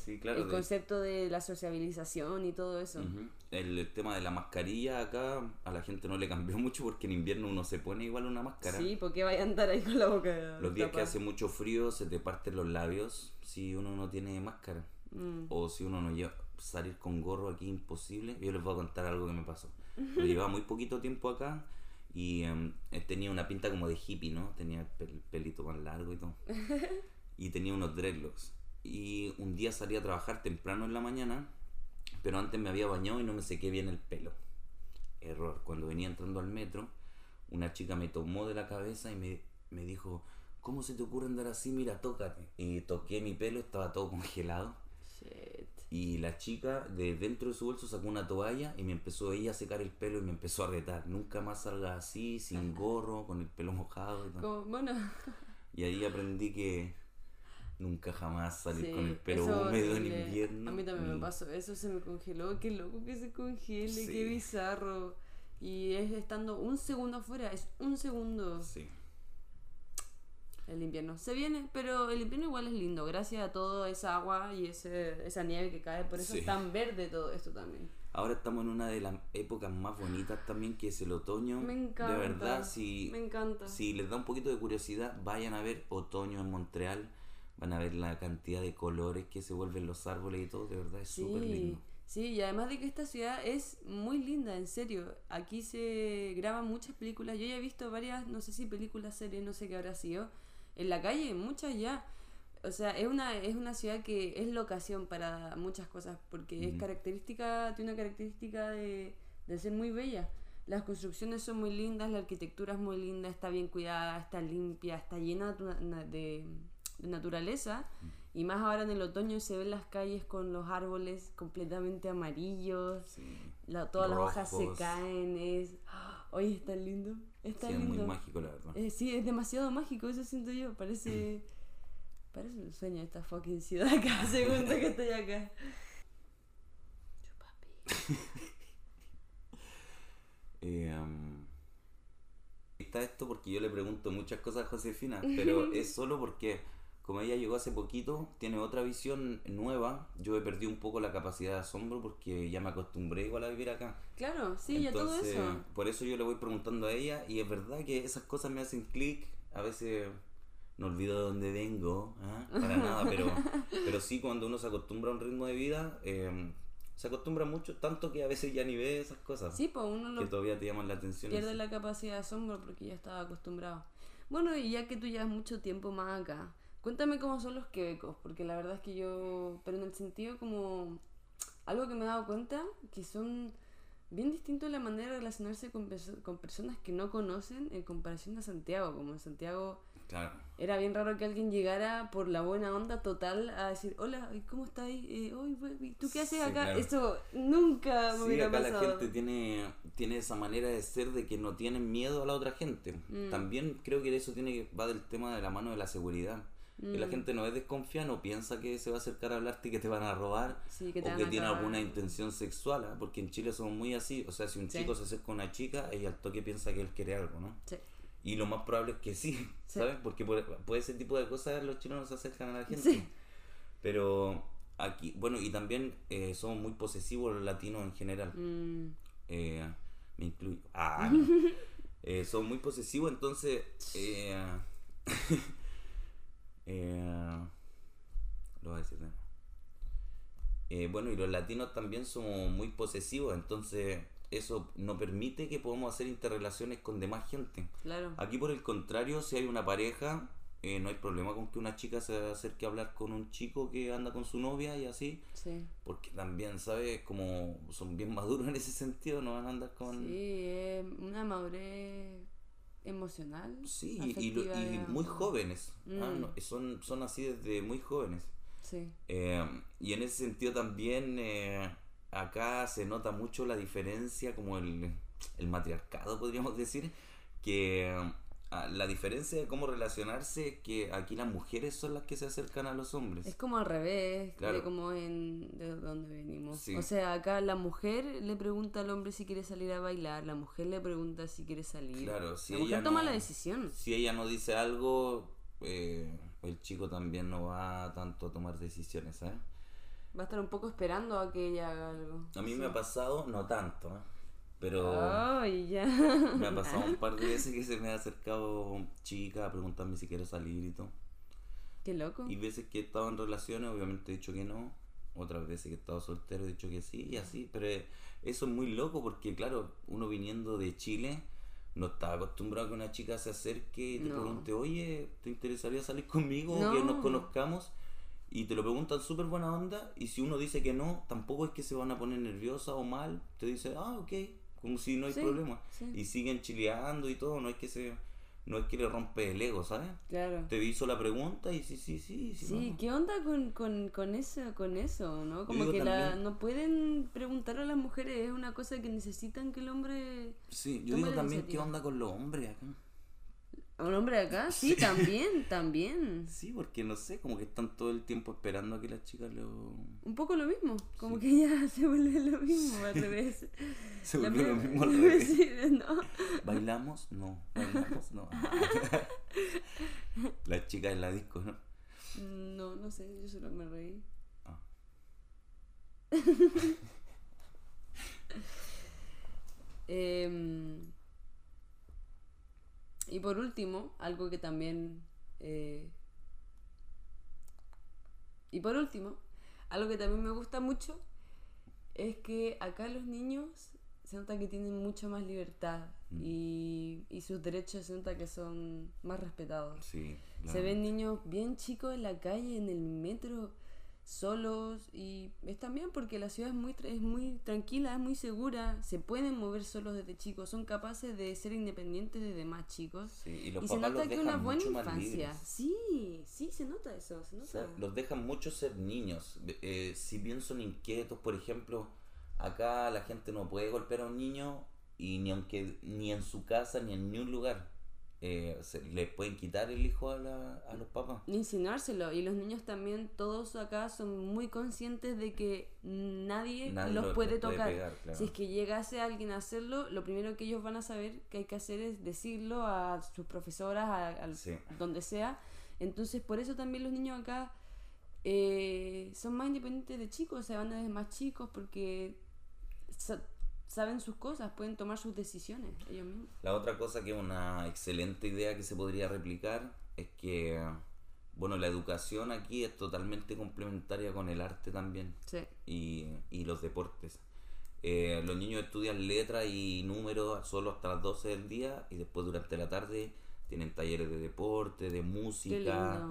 Sí, claro. el de- concepto de la sociabilización y todo eso. El, el tema de la mascarilla acá a la gente no le cambió [laughs] mucho porque en invierno uno se pone igual una máscara. Sí, porque vaya a andar ahí con la boca. Los días que hace mucho frío se te parten los labios si uno no tiene máscara. Mm. O si uno no lleva salir con gorro aquí imposible. Yo les voy a contar algo que me pasó. Yo llevaba muy poquito tiempo acá y eh, tenía una pinta como de hippie, ¿no? Tenía el pel- pelito más largo y todo. [laughs] Y tenía unos dreadlocks. Y un día salí a trabajar temprano en la mañana, pero antes me había bañado y no me sequé bien el pelo. Error. Cuando venía entrando al metro, una chica me tomó de la cabeza y me, me dijo, ¿cómo se te ocurre andar así? Mira, tócate. Y toqué mi pelo, estaba todo congelado. Shit. Y la chica de dentro de su bolso sacó una toalla y me empezó ella a secar el pelo y me empezó a retar. Nunca más salga así, sin gorro, con el pelo mojado y. Como- bueno, Y ahí aprendí que nunca jamás salir sí, con el pelo húmedo en invierno. A mí también me y- pasó, eso se me congeló, qué loco que se congele, Sí. qué bizarro. Y es estando un segundo afuera, es un segundo Sí. el invierno. Se viene, pero el invierno igual es lindo, gracias a toda esa agua y ese, esa nieve que cae, por eso es tan verde todo esto también. Ahora estamos en una de las épocas más bonitas también, que es el otoño. Me encanta. De verdad, si, Me encanta. si les da un poquito de curiosidad, vayan a ver otoño en Montreal. Van a ver la cantidad de colores que se vuelven los árboles y todo. De verdad, es súper Sí, lindo. sí, y además de que esta ciudad es muy linda, en serio. Aquí se graban muchas películas. Yo ya he visto varias, no sé si películas, series, no sé qué habrá sido. En la calle, muchas ya. O sea, es una, es una ciudad que es locación para muchas cosas, porque es característica, tiene una característica de, de ser muy bella. Las construcciones son muy lindas, la arquitectura es muy linda, está bien cuidada, está limpia, está llena de, na- de- de naturaleza. Y más ahora en el otoño se ven las calles con los árboles completamente amarillos, Sí, la- todas las hojas se caen, es... Oye, es tan lindo, es sí, tan es muy lindo. mágico, la verdad. Eh, sí, es demasiado mágico, eso siento yo, parece... [clears throat] Parece un sueño esta fucking ciudad cada [laughs] segundo que estoy acá. Chupapi. [laughs] Eh, um, está esto porque yo le pregunto muchas cosas a Josefina, pero [laughs] es solo porque como ella llegó hace poquito, tiene otra visión nueva. Yo he perdido un poco la capacidad de asombro porque ya me acostumbré igual a vivir acá. Claro, sí, ya todo eso. por eso yo le voy preguntando a ella y es verdad que esas cosas me hacen clic. A veces no olvido de dónde vengo, ¿ah? para [laughs] nada, pero, pero sí cuando uno se acostumbra a un ritmo de vida, eh, se acostumbra mucho, tanto que a veces ya ni ve esas cosas Sí, pues uno que lo todavía te llaman la atención. pierde así. la capacidad de asombro porque ya estaba acostumbrado. Bueno, y ya que tú llevas mucho tiempo más acá, cuéntame cómo son los quebecos, porque la verdad es que yo, pero en el sentido como algo que me he dado cuenta, que son bien distintos la manera de relacionarse con, perso- con personas que no conocen en comparación a Santiago, como en Santiago Claro. era bien raro que alguien llegara por la buena onda total a decir, hola, ¿y ¿cómo estás? Eh, "Oy, güey, ¿Tú qué haces Sí, acá? claro. Eso nunca me Sí, hubiera acá la gente tiene, tiene esa manera de ser de que no tienen miedo a la otra gente. Mm. También creo que eso tiene va del tema de la mano de la seguridad. Que la Mm. gente no es desconfiada, no piensa que se va a acercar a hablarte y que te van a robar Sí, que o que tiene alguna intención sexual, ¿ah? porque en Chile somos muy así. O sea, si un Sí. chico se acerca a una chica, ella al toque piensa que él quiere algo, ¿no? Sí. Y lo más probable es que sí. [laughs] ¿sabes? Porque por, por ese tipo de cosas los chinos no se acercan a la gente. Pero aquí, bueno, y también eh, somos muy posesivos los latinos en general. Mm, Eh, me incluyo. [laughs] Ah, no. Eh, son muy posesivos, entonces. Eh, [laughs] eh, lo voy a decir. Eh, bueno, y los latinos también somos muy posesivos, entonces eso no permite que podamos hacer interrelaciones con demás gente. claro. Aquí por el contrario, si hay una pareja, eh, no hay problema con que una chica se acerque a hablar con un chico que anda con su novia y así, Sí. porque también, ¿sabes? Como son bien [laughs] maduros en ese sentido, no van a andar con... Sí, es una madurez emocional. Sí, y, lo- y muy jóvenes. ah, Mm. no, son, son así desde muy jóvenes. Sí. Eh, y en ese sentido también eh, acá se nota mucho la diferencia, como el, el matriarcado, podríamos decir, que la diferencia de cómo relacionarse es que aquí las mujeres son las que se acercan a los hombres. Es como al revés Claro. de como en de donde venimos. Sí. O sea, acá la mujer le pregunta al hombre si quiere salir a bailar, la mujer le pregunta si quiere salir. Claro, si la ella mujer toma no- la decisión. Si ella no dice algo, eh, el chico también no va tanto a tomar decisiones, ¿sabes? Va a estar un poco esperando a que ella haga algo. A mí Sí. me ha pasado, no tanto, ¿eh? Pero... Ya. Me ha pasado un par de [laughs] veces que se me ha acercado chica a preguntarme si quiero salir y todo. Qué loco. Y veces que he estado en relaciones, obviamente he dicho que no. Otras veces que he estado soltero he dicho que sí y así. Pero eso es muy loco porque, claro, uno viniendo de Chile no está acostumbrado a que una chica se acerque y te No. pregunte, oye, ¿te interesaría salir conmigo? No. Que nos conozcamos. Y te lo preguntan súper buena onda. Y si uno dice que no, tampoco es que se van a poner nerviosa o mal. Te dice, ah, ok. Como si no hay Sí, problema. sí. Y siguen chileando y todo. No es que se no es que le rompe el ego, ¿sabes? Claro. Te hizo la pregunta y sí, sí, sí. sí, Sí, no. ¿qué onda con, con, con eso, con eso, no? Como que la, no pueden preguntar a las mujeres, es una cosa que necesitan que el hombre... Sí, yo digo también qué onda con los hombres acá. ¿A un hombre acá? [laughs] Sí, también, también. Sí, porque no sé, como que están todo el tiempo esperando a que las chicas lo... Un poco lo mismo, como Sí. que ya [laughs] se vuelve lo mismo al revés. [laughs] Se volvió lo mismo al revés. Sí, ¿no? ¿Bailamos? No. ¿Bailamos? No. las chicas en la disco, ¿no? No, no sé, yo solo me reí. Ah. Em, y por último, algo que también... eh, y por último, algo que también me gusta mucho es que acá los niños se nota que tienen mucha más libertad Mm. y, y sus derechos se nota que son más respetados. Sí. Se ven niños bien chicos en la calle, en el metro, solos y está bien porque la ciudad es muy, es muy tranquila, es muy segura, se pueden mover solos desde chicos, son capaces de ser independientes desde más chicos. Sí, y los y se nota los que una buena infancia. Sí, sí, se nota eso, se O sea, los dejan mucho ser niños. Eh, si bien son inquietos, por ejemplo, acá la gente no puede golpear a un niño y ni aunque ni en su casa ni en ningún lugar eh, se, les pueden quitar el hijo a, la- a los papás. Insinuárselo. Y los niños también, todos acá son muy conscientes de que nadie, Nadie los lo- puede tocar. pegar, claro. Si es que llegase alguien a hacerlo, lo primero que ellos van a saber que hay que hacer es decirlo a sus profesoras, a, Sí. donde sea. Entonces, por eso también los niños acá eh, son más independientes de chicos, se van desde más chicos porque saben sus cosas, pueden tomar sus decisiones ellos mismos. La otra cosa que es una excelente idea que se podría replicar es que, bueno, la educación aquí es totalmente complementaria con el arte también. Sí. y, y los deportes. Eh, los niños estudian letras y números solo hasta las 12 del día y después durante la tarde tienen talleres de deporte, de música,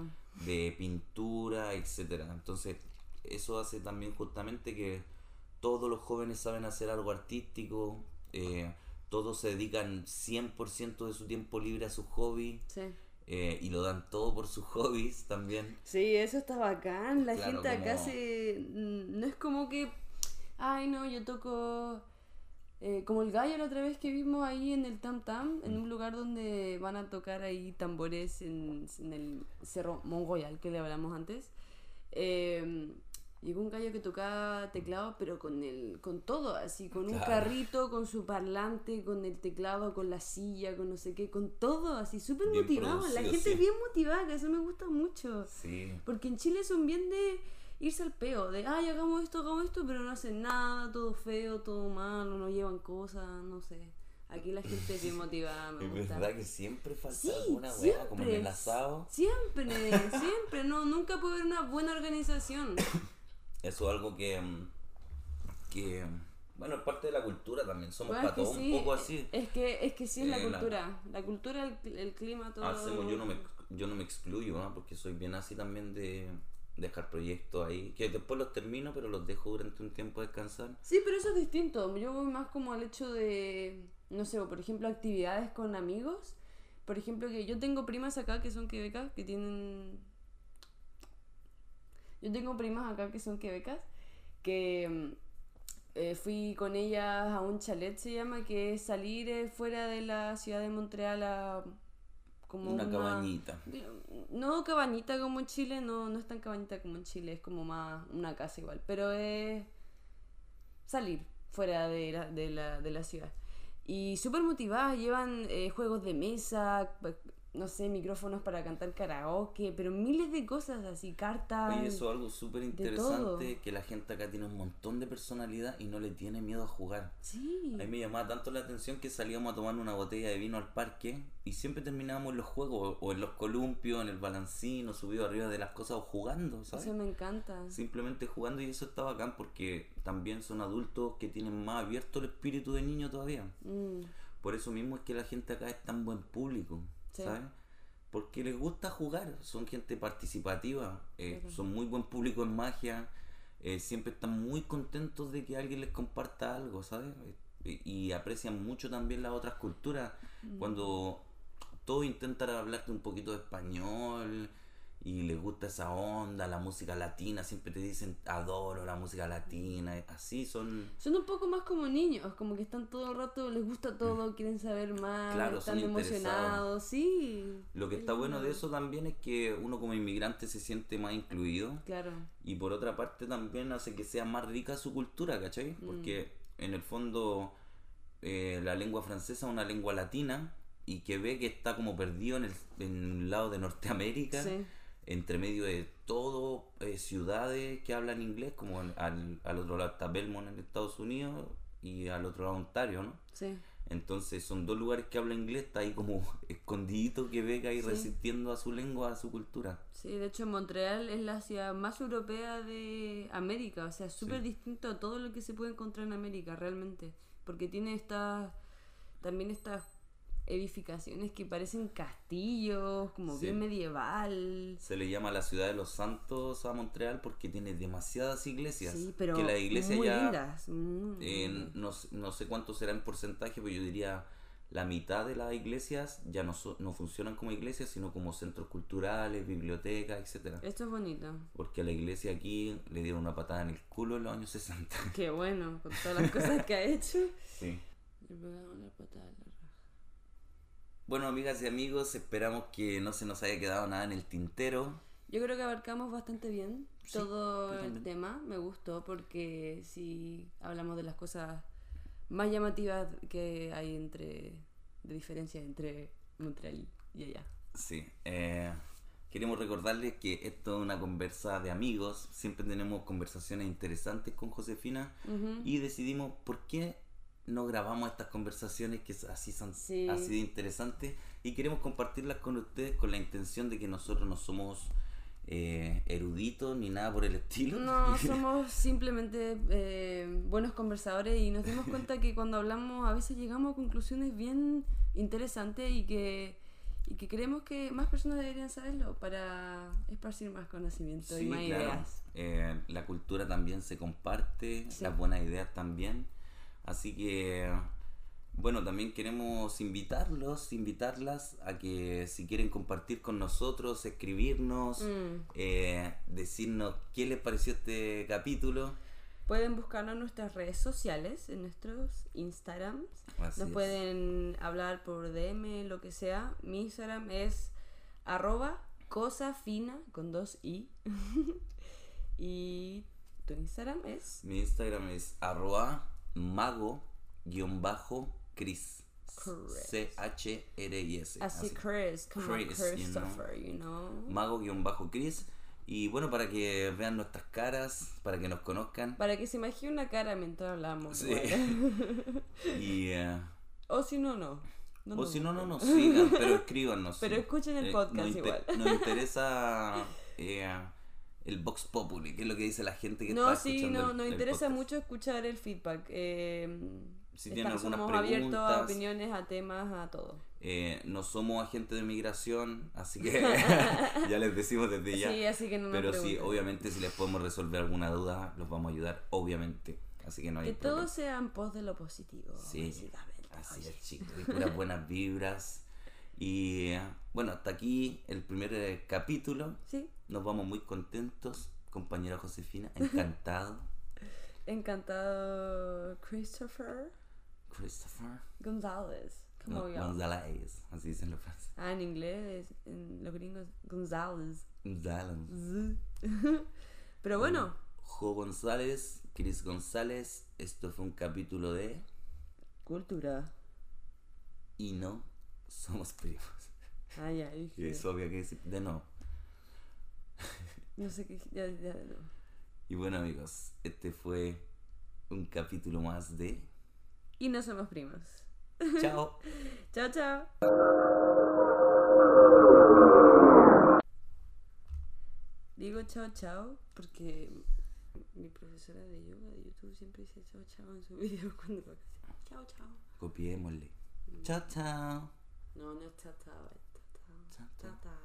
de pintura, etcétera. Entonces, eso hace también justamente que todos los jóvenes saben hacer algo artístico, eh, todos se dedican 100% de su tiempo libre a sus hobbies Sí. eh, y lo dan todo por sus [laughs] hobbies también. Sí, eso está bacán. La Claro, gente acá como- se. mm, No es como que. Ay, no, yo toco. eh, como el gallo la otra vez que vimos ahí en el Tam Tam, en un lugar donde van a tocar ahí tambores en, en el Cerro Mongoyal que le hablamos antes. Eh, llegó un gallo que tocaba teclado, pero con el con todo, así, con un carrito, con su parlante, con el teclado, con la silla, con no sé qué, con todo, así, súper motivado. La gente sí. es bien motivada, que eso me gusta mucho. Sí. Porque en Chile son bien de. irse al peo, de, ay, hagamos esto, hagamos esto, pero no hacen nada, todo feo, todo malo, no llevan cosas, no sé. Aquí la gente es bien motivada, me [laughs] Es gusta. verdad que siempre falta Sí, alguna siempre. como en el asado. Siempre, siempre, no, nunca puede haber una buena organización. [coughs] Eso es algo que. mm, que bueno, es parte de la cultura también. Somos Bueno, es para todos sí, un poco así. Es que, es que sí es la Eh, la- cultura. La, cultura, el, el clima, todo. Hacemos, yo no me, yo no me excluyo, ¿ah? porque soy bien así también de dejar proyectos ahí, que después los termino, pero los dejo durante un tiempo descansar. Sí, pero eso es distinto. Yo voy más como al hecho de, no sé, por ejemplo, actividades con amigos. Por ejemplo, que yo tengo primas acá que son quebecas, que tienen... Yo tengo primas acá que son quebecas, que mm, eh, fui con ellas a un chalet, se llama, que es salir eh, fuera de la ciudad de Montreal a... Como Una cabañita. no cabañita como en Chile, no, no es tan cabañita como en Chile, es como más una casa igual, pero es salir fuera de la, de la, de la ciudad. Y súper motivadas, llevan eh, juegos de mesa, no sé, micrófonos para cantar karaoke, pero miles de cosas así, cartas. Oye, eso es algo súper interesante, que la gente acá tiene un montón de personalidad y no le tiene miedo a jugar. Sí, A mí me llamaba tanto la atención que salíamos a tomar una botella de vino al parque y siempre terminábamos en los juegos, o en los columpios, en el balancín, o subido arriba de las cosas, o jugando, ¿sabes? eso me encanta. Simplemente jugando y eso está bacán porque también son adultos que tienen más abierto el espíritu de niño todavía. Mm, Por eso mismo es que la gente acá es tan buen público, Sí. ¿sabes? Porque les gusta jugar, son gente participativa, eh, son muy buen público en magia, eh, siempre están muy contentos de que alguien les comparta algo, ¿sabes? Eh, y aprecian mucho también las otras culturas. Mm. Cuando todos intentan hablarte un poquito de español y les gusta esa onda, la música latina, siempre te dicen adoro la música latina, así son... Son un poco más como niños, como que están todo el rato, les gusta todo, quieren saber más, Claro, están son emocionados, sí. Lo que Es está bueno de eso también es que uno como inmigrante se siente más incluido Claro. y por otra parte también hace que sea más rica su cultura, ¿cachai? Mm. Porque en el fondo eh, la lengua francesa es una lengua latina y que ve que está como perdido en el, en el lado de Norteamérica, Sí. Entre medio de todo eh, ciudades que hablan inglés, como al, al otro lado está Belmont en Estados Unidos y al otro lado Ontario, ¿no? Sí. Entonces son dos lugares que hablan inglés, está ahí como [laughs] escondidito que ve ahí Sí. resistiendo a su lengua, a su cultura. Sí, de hecho Montreal es la ciudad más europea de América, o sea, súper distinto a todo lo que se puede encontrar en América realmente, porque tiene estas, también estas edificaciones que parecen castillos, como Sí. bien medieval. Se le llama la ciudad de los santos a Montreal porque tiene demasiadas iglesias. Sí, pero que la iglesia muy ya, lindas. muy eh, no, no sé cuánto será en porcentaje, pero yo diría la mitad de las iglesias ya no, so- no funcionan como iglesias, sino como centros culturales, bibliotecas, etcétera Esto es bonito. Porque a la iglesia aquí le dieron una patada en el culo en los años 60. Qué bueno, con todas las [laughs] cosas que ha hecho. Sí. Le pegamos la patada. Bueno, amigas y amigos, esperamos que no se nos haya quedado nada en el tintero. Yo creo que abarcamos bastante bien Sí, todo el tema. Me gustó porque si hablamos de las cosas más llamativas que hay entre de diferencia entre Montreal y allá. Sí, eh, queremos recordarles que esto es una conversa de amigos, siempre tenemos conversaciones interesantes con Josefina Ujú. y decidimos por qué no grabamos estas conversaciones que así son Sí. así de interesantes y queremos compartirlas con ustedes con la intención de que nosotros no somos eh, eruditos ni nada por el estilo. No, [laughs] somos simplemente eh, buenos conversadores y nos dimos cuenta que cuando hablamos a veces llegamos a conclusiones bien interesantes y que, y que creemos que más personas deberían saberlo para esparcir más conocimiento y más claro. ideas. Eh, la cultura también se comparte, Sí. las buenas ideas también. Así que, bueno, también queremos invitarlos, invitarlas a que si quieren compartir con nosotros, escribirnos, Mm. eh, decirnos qué les pareció este capítulo. Pueden buscarnos en nuestras redes sociales, en nuestros Instagrams. Así Nos es. pueden hablar por DM, lo que sea. Mi Instagram es arroba cosa fina con dos i. [laughs] y tu Instagram es Mi Instagram es arroba mago-cris. Chris. Así así. Chris, como Chris, you know. Christopher, you know. mago-cris Y bueno, para que vean nuestras caras, para que nos conozcan. Para que se imagine una cara mientras hablamos. Sí. [laughs] Y, eh, o si no, no. No o nos si no, no nos sigan, pero [laughs] escríbanos. Pero escuchen el Eh, podcast nos inter- igual. Nos interesa [laughs] eh, el Vox Populi, que es lo que dice la gente que No, está sí, escuchando no, el- nos interesa podcast. mucho escuchar el feedback. Eh, Si tienen algunas somos abiertos a preguntas. opiniones, a temas, a todo. Eh, no somos agentes de migración, así que [laughs] [laughs] ya les decimos desde ya. Sí, así que no Pero sí, obviamente si les podemos resolver alguna duda, los vamos a ayudar, obviamente. Así que no hay Que problema. todo sea en pos de lo positivo. Sí, básicamente. así Oye. es, chicos. Y puras [laughs] buenas vibras. Y bueno, hasta aquí el primer eh, capítulo. Sí, Nos vamos muy contentos, compañera Josefina. Encantado. [laughs] encantado Christopher Christopher. González. Como yo. González, así dicen los franceses. Ah, en inglés, en los gringos, González. González. [laughs] Pero bueno, Jo González, Chris González. Esto fue un capítulo de cultura. Y no somos primos. Ah, ya, Y es obvio que decir de no. No sé qué. Ya, ya, no. Y bueno amigos, este fue un capítulo más de Y no somos primos. Chao. [laughs] Chao, chao. Digo chao, chao porque mi profesora de yoga de YouTube siempre dice chao, chao en su [laughs] video cuando a decir chao, chao. Copiémosle. Chao, chao. No, no es chao, chao,